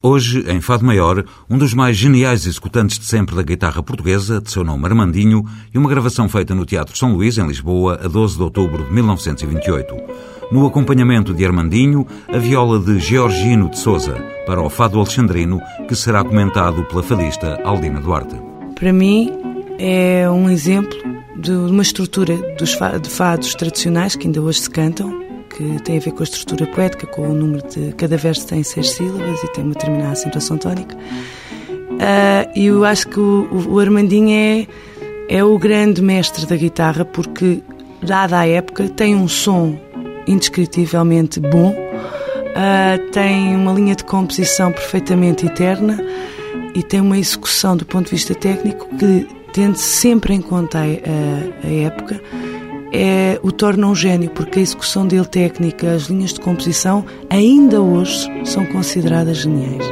Hoje, em Fado Maior, um dos mais geniais executantes de sempre da guitarra portuguesa, de seu nome Armandinho, e uma gravação feita no Teatro São Luís, em Lisboa, a 12 de outubro de 1928. No acompanhamento de Armandinho, a viola de Georgino de Souza, para o Fado Alexandrino, que será comentado pela fadista Aldina Duarte. Para mim, é um exemplo de uma estrutura dos de fados tradicionais que ainda hoje se cantam, que tem a ver com a estrutura poética, com o número de. Cada verso tem seis sílabas e tem uma determinada acentuação tónica. E eu acho que o, o Armandinho é, é o grande mestre da guitarra porque, dada a época, tem um som indescritivelmente bom, uh, tem uma linha de composição perfeitamente eterna e tem uma execução do ponto de vista técnico que tende sempre a, a, a época é, o torna um gênio, porque a execução dele técnica, as linhas de composição, ainda hoje são consideradas geniais.